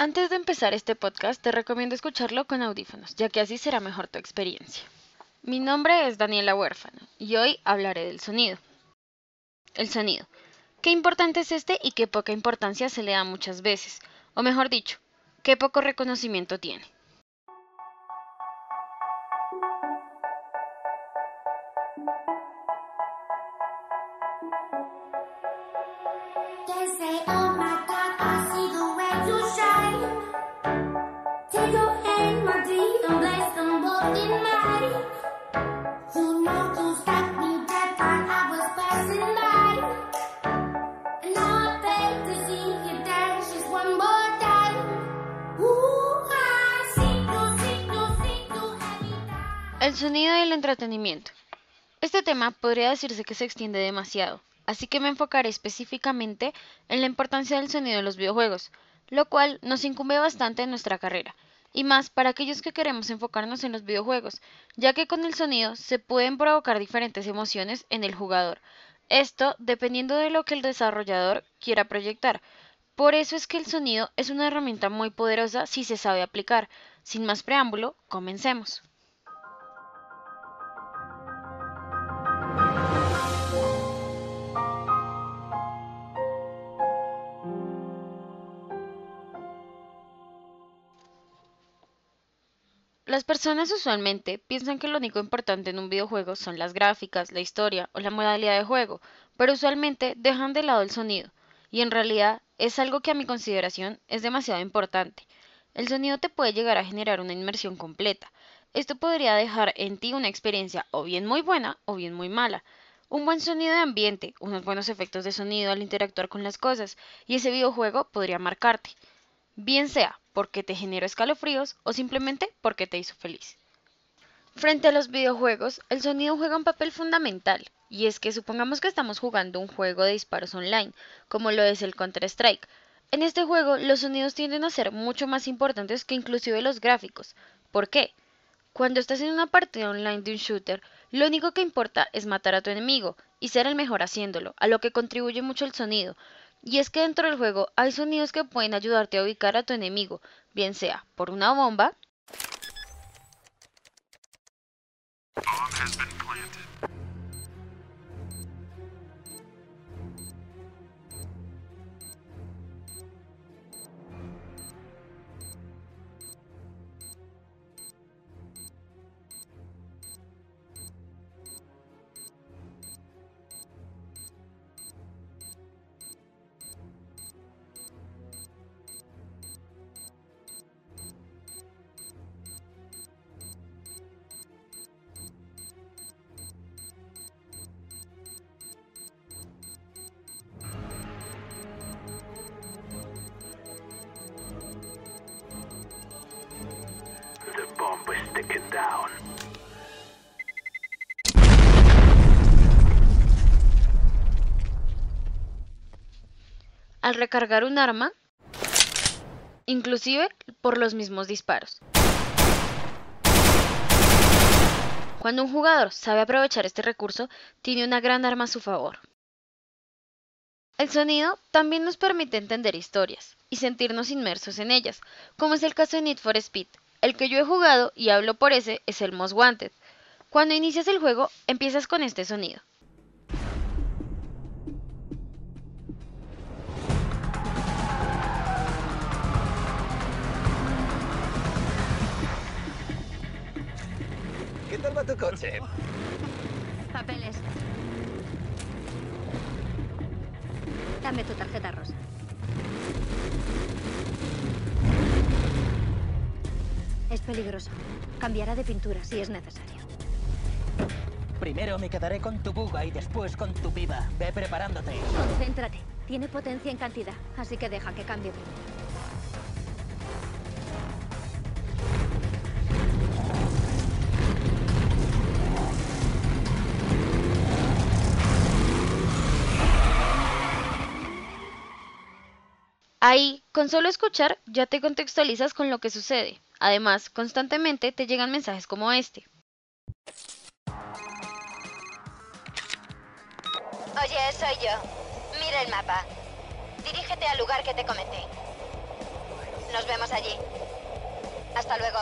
Antes de empezar este podcast, te recomiendo escucharlo con audífonos, ya que así será mejor tu experiencia. Mi nombre es Daniela Huérfano y hoy hablaré del sonido. El sonido. Qué importante es este y qué poca importancia se le da muchas veces, o mejor dicho, qué poco reconocimiento tiene. El sonido y el entretenimiento. Este tema podría decirse que se extiende demasiado, así que me enfocaré específicamente en la importancia del sonido en los videojuegos, lo cual nos incumbe bastante en nuestra carrera, y más para aquellos que queremos enfocarnos en los videojuegos, ya que con el sonido se pueden provocar diferentes emociones en el jugador, esto dependiendo de lo que el desarrollador quiera proyectar. Por eso es que el sonido es una herramienta muy poderosa si se sabe aplicar. Sin más preámbulo, comencemos. Las personas usualmente piensan que lo único importante en un videojuego son las gráficas, la historia o la modalidad de juego, pero usualmente dejan de lado el sonido, y en realidad es algo que a mi consideración es demasiado importante. El sonido te puede llegar a generar una inmersión completa. Esto podría dejar en ti una experiencia o bien muy buena o bien muy mala. Un buen sonido de ambiente, unos buenos efectos de sonido al interactuar con las cosas, y ese videojuego podría marcarte bien sea porque te generó escalofríos o simplemente porque te hizo feliz. Frente a los videojuegos, el sonido juega un papel fundamental, y es que supongamos que estamos jugando un juego de disparos online, como lo es el Counter-Strike. En este juego los sonidos tienden a ser mucho más importantes que inclusive los gráficos. ¿Por qué? Cuando estás en una partida online de un shooter, lo único que importa es matar a tu enemigo y ser el mejor haciéndolo, a lo que contribuye mucho el sonido, y es que dentro del juego hay sonidos que pueden ayudarte a ubicar a tu enemigo, bien sea por una bomba, al recargar un arma, inclusive por los mismos disparos. Cuando un jugador sabe aprovechar este recurso, tiene una gran arma a su favor. El sonido también nos permite entender historias y sentirnos inmersos en ellas, como es el caso de Need for Speed. El que yo he jugado y hablo por ese es el Most Wanted. Cuando inicias el juego, empiezas con este sonido. tu coche? Papeles. Dame tu tarjeta rosa. Es peligroso. Cambiará de pintura si es necesario. Primero me quedaré con tu buga y después con tu piba. Ve preparándote. Concéntrate. Tiene potencia en cantidad, así que deja que cambie primero. Ahí, con solo escuchar, ya te contextualizas con lo que sucede. Además, constantemente te llegan mensajes como este. Oye, soy yo. Mira el mapa. Dirígete al lugar que te comenté. Nos vemos allí. Hasta luego.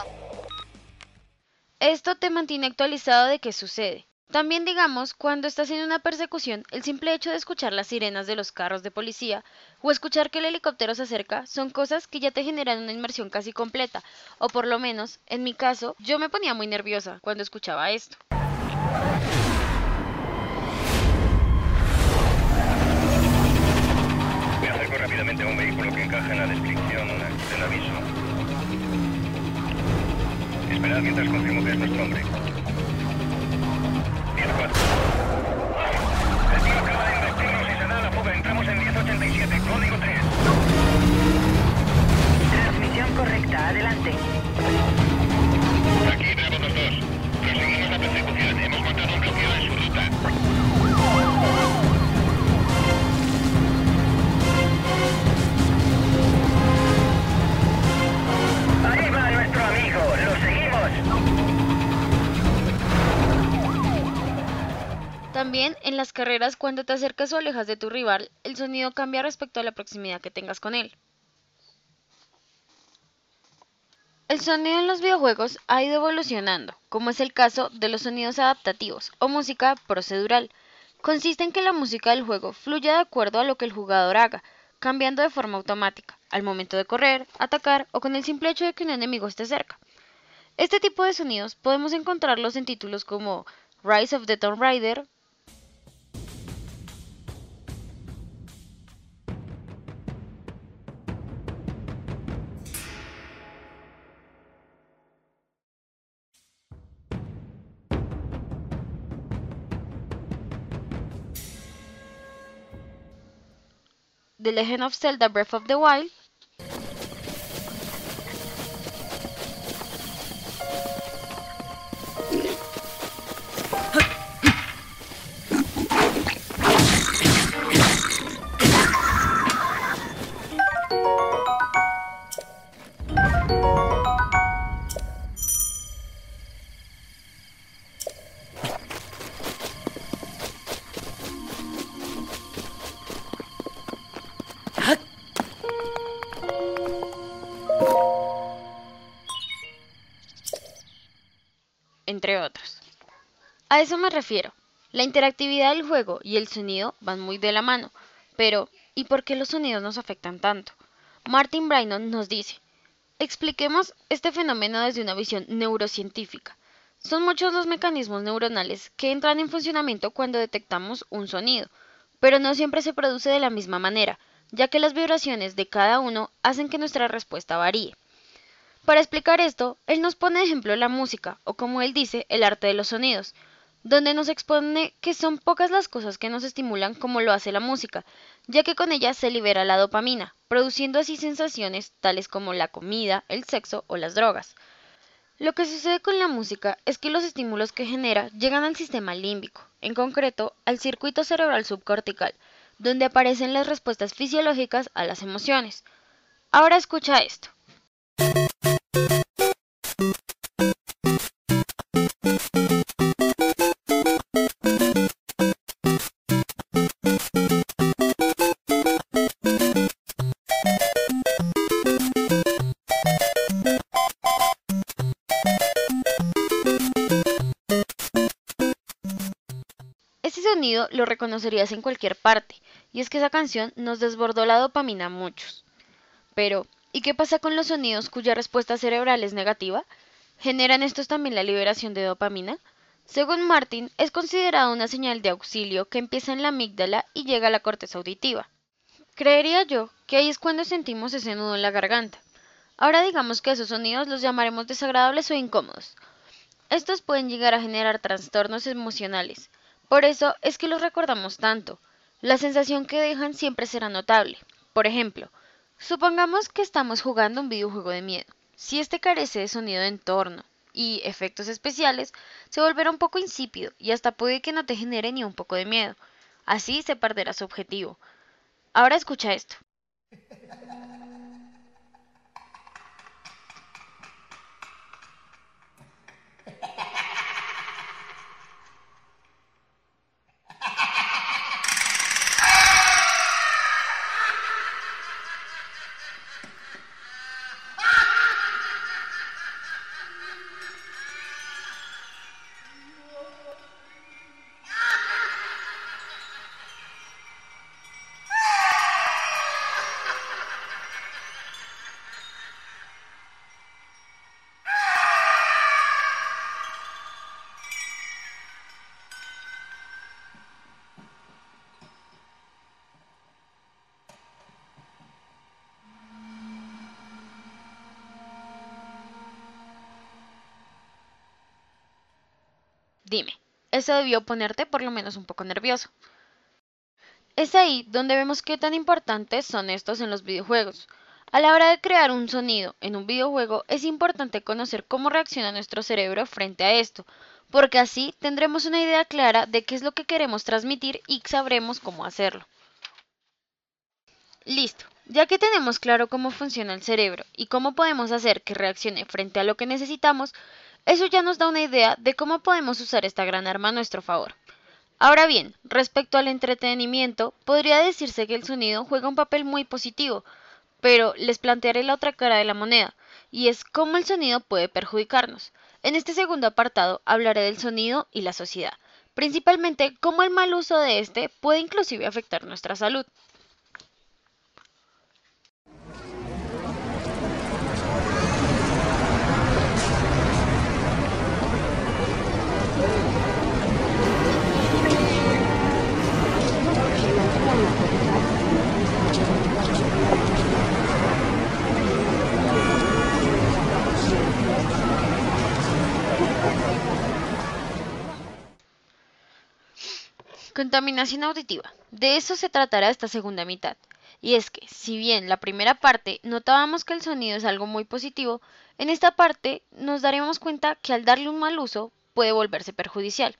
Esto te mantiene actualizado de qué sucede. También digamos, cuando estás en una persecución, el simple hecho de escuchar las sirenas de los carros de policía o escuchar que el helicóptero se acerca son cosas que ya te generan una inmersión casi completa, o por lo menos, en mi caso, yo me ponía muy nerviosa cuando escuchaba esto. Me acerco rápidamente a un vehículo que encaja en la descripción del aviso. Esperad mientras confirmo que es nuestro hombre. Carreras cuando te acercas o alejas de tu rival, el sonido cambia respecto a la proximidad que tengas con él. El sonido en los videojuegos ha ido evolucionando, como es el caso de los sonidos adaptativos o música procedural. Consiste en que la música del juego fluya de acuerdo a lo que el jugador haga, cambiando de forma automática, al momento de correr, atacar o con el simple hecho de que un enemigo esté cerca. Este tipo de sonidos podemos encontrarlos en títulos como Rise of the Tomb Raider, The Legend of Zelda Breath of the Wild, A eso me refiero. La interactividad del juego y el sonido van muy de la mano, pero ¿y por qué los sonidos nos afectan tanto? Martin Brainon nos dice, expliquemos este fenómeno desde una visión neurocientífica. Son muchos los mecanismos neuronales que entran en funcionamiento cuando detectamos un sonido, pero no siempre se produce de la misma manera, ya que las vibraciones de cada uno hacen que nuestra respuesta varíe. Para explicar esto, él nos pone de ejemplo la música, o como él dice, el arte de los sonidos, donde nos expone que son pocas las cosas que nos estimulan como lo hace la música, ya que con ella se libera la dopamina, produciendo así sensaciones tales como la comida, el sexo o las drogas. Lo que sucede con la música es que los estímulos que genera llegan al sistema límbico, en concreto al circuito cerebral subcortical, donde aparecen las respuestas fisiológicas a las emociones. Ahora escucha esto. Lo reconocerías en cualquier parte, y es que esa canción nos desbordó la dopamina a muchos. Pero, ¿y qué pasa con los sonidos cuya respuesta cerebral es negativa? ¿Generan estos también la liberación de dopamina? Según Martin, es considerado una señal de auxilio que empieza en la amígdala y llega a la corteza auditiva. Creería yo que ahí es cuando sentimos ese nudo en la garganta. Ahora digamos que esos sonidos los llamaremos desagradables o incómodos. Estos pueden llegar a generar trastornos emocionales. Por eso es que los recordamos tanto. La sensación que dejan siempre será notable. Por ejemplo, supongamos que estamos jugando un videojuego de miedo. Si este carece de sonido de entorno y efectos especiales, se volverá un poco insípido y hasta puede que no te genere ni un poco de miedo. Así se perderá su objetivo. Ahora escucha esto. Dime, eso debió ponerte por lo menos un poco nervioso. Es ahí donde vemos qué tan importantes son estos en los videojuegos. A la hora de crear un sonido en un videojuego es importante conocer cómo reacciona nuestro cerebro frente a esto, porque así tendremos una idea clara de qué es lo que queremos transmitir y sabremos cómo hacerlo. Listo, ya que tenemos claro cómo funciona el cerebro y cómo podemos hacer que reaccione frente a lo que necesitamos, eso ya nos da una idea de cómo podemos usar esta gran arma a nuestro favor. Ahora bien, respecto al entretenimiento, podría decirse que el sonido juega un papel muy positivo, pero les plantearé la otra cara de la moneda, y es cómo el sonido puede perjudicarnos. En este segundo apartado hablaré del sonido y la sociedad, principalmente cómo el mal uso de este puede inclusive afectar nuestra salud. Contaminación auditiva. De eso se tratará esta segunda mitad. Y es que, si bien la primera parte notábamos que el sonido es algo muy positivo, en esta parte nos daremos cuenta que al darle un mal uso puede volverse perjudicial.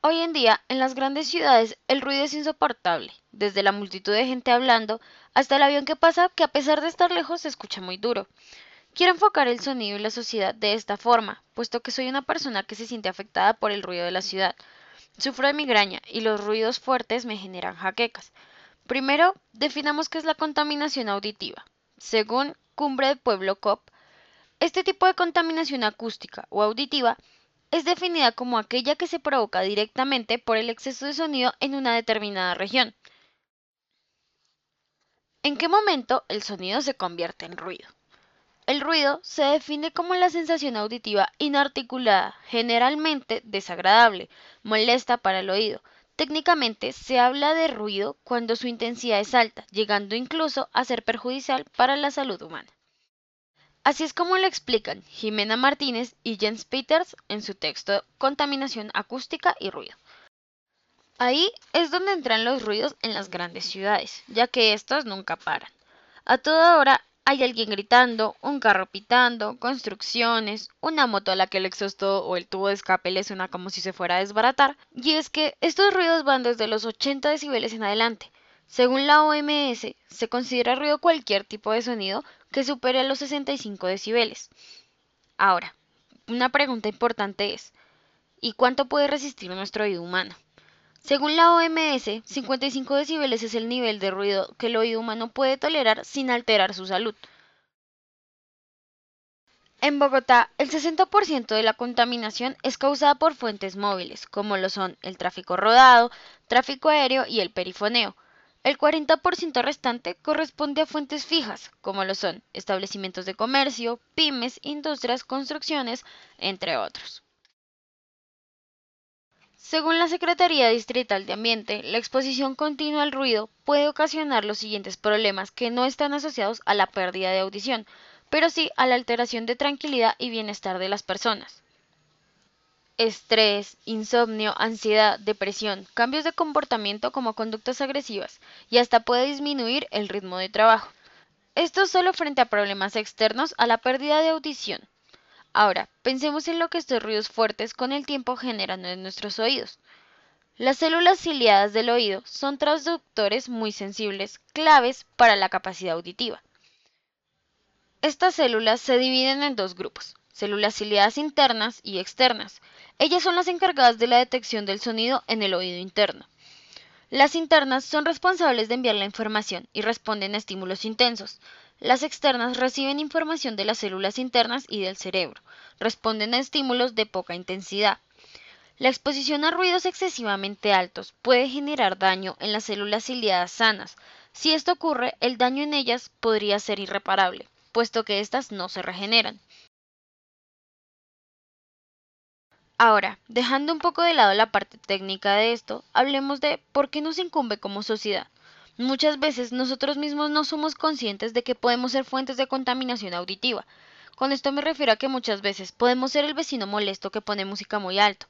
Hoy en día, en las grandes ciudades, el ruido es insoportable, desde la multitud de gente hablando hasta el avión que pasa que a pesar de estar lejos se escucha muy duro. Quiero enfocar el sonido y la sociedad de esta forma, puesto que soy una persona que se siente afectada por el ruido de la ciudad, Sufro de migraña y los ruidos fuertes me generan jaquecas. Primero, definamos qué es la contaminación auditiva. Según Cumbre de Pueblo COP, este tipo de contaminación acústica o auditiva es definida como aquella que se provoca directamente por el exceso de sonido en una determinada región. ¿En qué momento el sonido se convierte en ruido? El ruido se define como la sensación auditiva inarticulada, generalmente desagradable, molesta para el oído. Técnicamente se habla de ruido cuando su intensidad es alta, llegando incluso a ser perjudicial para la salud humana. Así es como lo explican Jimena Martínez y Jens Peters en su texto Contaminación acústica y ruido. Ahí es donde entran los ruidos en las grandes ciudades, ya que estos nunca paran. A toda hora hay alguien gritando, un carro pitando, construcciones, una moto a la que el exhausto o el tubo de escape le suena como si se fuera a desbaratar. Y es que estos ruidos van desde los 80 decibeles en adelante. Según la OMS, se considera ruido cualquier tipo de sonido que supere los 65 decibeles. Ahora, una pregunta importante es, ¿y cuánto puede resistir nuestro oído humano? Según la OMS, 55 decibeles es el nivel de ruido que el oído humano puede tolerar sin alterar su salud. En Bogotá, el 60% de la contaminación es causada por fuentes móviles, como lo son el tráfico rodado, tráfico aéreo y el perifoneo. El 40% restante corresponde a fuentes fijas, como lo son establecimientos de comercio, pymes, industrias, construcciones, entre otros. Según la Secretaría Distrital de Ambiente, la exposición continua al ruido puede ocasionar los siguientes problemas que no están asociados a la pérdida de audición, pero sí a la alteración de tranquilidad y bienestar de las personas. Estrés, insomnio, ansiedad, depresión, cambios de comportamiento como conductas agresivas y hasta puede disminuir el ritmo de trabajo. Esto solo frente a problemas externos a la pérdida de audición. Ahora, pensemos en lo que estos ruidos fuertes con el tiempo generan en nuestros oídos. Las células ciliadas del oído son transductores muy sensibles, claves para la capacidad auditiva. Estas células se dividen en dos grupos, células ciliadas internas y externas. Ellas son las encargadas de la detección del sonido en el oído interno. Las internas son responsables de enviar la información y responden a estímulos intensos. Las externas reciben información de las células internas y del cerebro. Responden a estímulos de poca intensidad. La exposición a ruidos excesivamente altos puede generar daño en las células ciliadas sanas. Si esto ocurre, el daño en ellas podría ser irreparable, puesto que éstas no se regeneran. Ahora, dejando un poco de lado la parte técnica de esto, hablemos de por qué nos incumbe como sociedad. Muchas veces nosotros mismos no somos conscientes de que podemos ser fuentes de contaminación auditiva. Con esto me refiero a que muchas veces podemos ser el vecino molesto que pone música muy alto.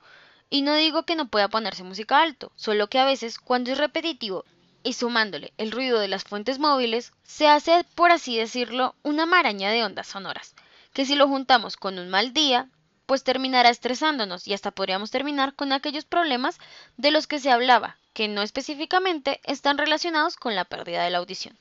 Y no digo que no pueda ponerse música alto, solo que a veces cuando es repetitivo y sumándole el ruido de las fuentes móviles, se hace, por así decirlo, una maraña de ondas sonoras, que si lo juntamos con un mal día, pues terminará estresándonos y hasta podríamos terminar con aquellos problemas de los que se hablaba, que no específicamente están relacionados con la pérdida de la audición.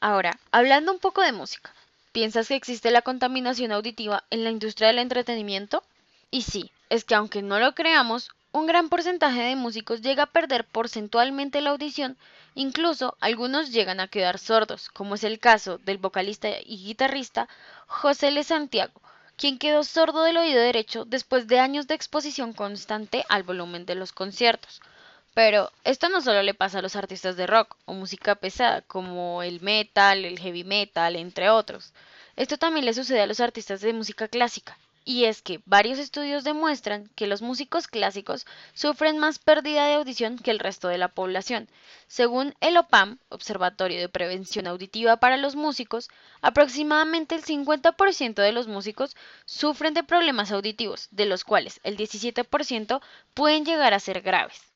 Ahora, hablando un poco de música, ¿piensas que existe la contaminación auditiva en la industria del entretenimiento? Y sí, es que aunque no lo creamos, un gran porcentaje de músicos llega a perder porcentualmente la audición, incluso algunos llegan a quedar sordos, como es el caso del vocalista y guitarrista José Le Santiago, quien quedó sordo del oído derecho después de años de exposición constante al volumen de los conciertos. Pero esto no solo le pasa a los artistas de rock o música pesada, como el metal, el heavy metal, entre otros. Esto también le sucede a los artistas de música clásica, y es que varios estudios demuestran que los músicos clásicos sufren más pérdida de audición que el resto de la población. Según el OPAM, Observatorio de Prevención Auditiva para los Músicos, aproximadamente el 50% de los músicos sufren de problemas auditivos, de los cuales el 17% pueden llegar a ser graves.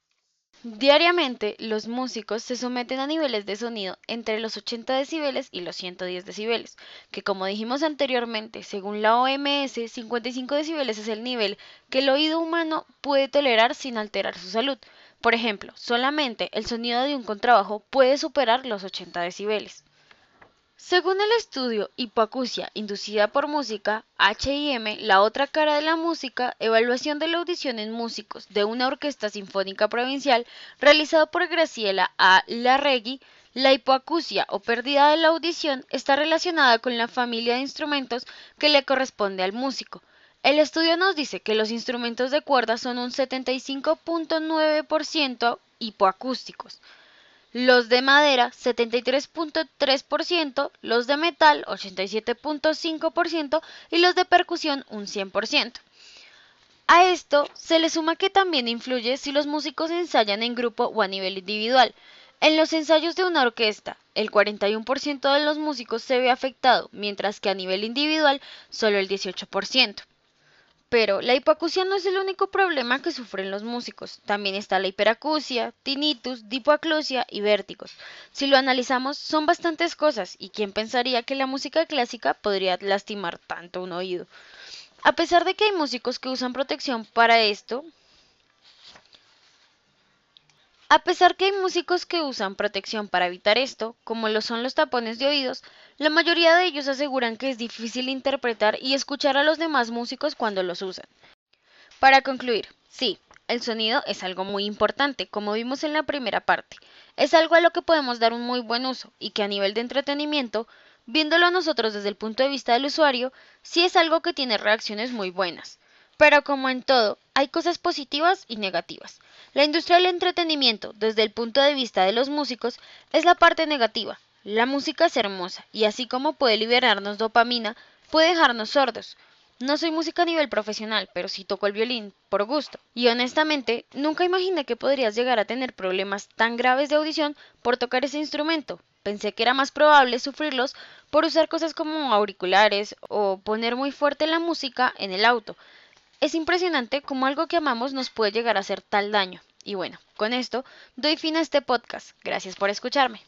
Diariamente, los músicos se someten a niveles de sonido entre los 80 decibeles y los 110 decibeles, que como dijimos anteriormente, según la OMS, 55 decibeles es el nivel que el oído humano puede tolerar sin alterar su salud. Por ejemplo, solamente el sonido de un contrabajo puede superar los 80 decibeles. Según el estudio Hipoacusia inducida por música, HIM, la otra cara de la música, evaluación de la audición en músicos de una orquesta sinfónica provincial, realizado por Graciela A. Larregui, la hipoacusia o pérdida de la audición está relacionada con la familia de instrumentos que le corresponde al músico. El estudio nos dice que los instrumentos de cuerda son un 75.9% hipoacústicos los de madera 73.3%, los de metal 87.5% y los de percusión un 100%. A esto se le suma que también influye si los músicos ensayan en grupo o a nivel individual. En los ensayos de una orquesta, el 41% de los músicos se ve afectado, mientras que a nivel individual solo el 18%. Pero la hipoacusia no es el único problema que sufren los músicos. También está la hiperacusia, tinnitus, dipoaclusia y vértigos. Si lo analizamos, son bastantes cosas, y quién pensaría que la música clásica podría lastimar tanto un oído. A pesar de que hay músicos que usan protección para esto, a pesar que hay músicos que usan protección para evitar esto, como lo son los tapones de oídos, la mayoría de ellos aseguran que es difícil interpretar y escuchar a los demás músicos cuando los usan. Para concluir, sí, el sonido es algo muy importante, como vimos en la primera parte. Es algo a lo que podemos dar un muy buen uso y que a nivel de entretenimiento, viéndolo nosotros desde el punto de vista del usuario, sí es algo que tiene reacciones muy buenas. Pero como en todo, hay cosas positivas y negativas. La industria del entretenimiento, desde el punto de vista de los músicos, es la parte negativa. La música es hermosa y así como puede liberarnos dopamina, puede dejarnos sordos. No soy música a nivel profesional, pero sí toco el violín, por gusto. Y honestamente, nunca imaginé que podrías llegar a tener problemas tan graves de audición por tocar ese instrumento. Pensé que era más probable sufrirlos por usar cosas como auriculares o poner muy fuerte la música en el auto, es impresionante cómo algo que amamos nos puede llegar a hacer tal daño. Y bueno, con esto doy fin a este podcast. Gracias por escucharme.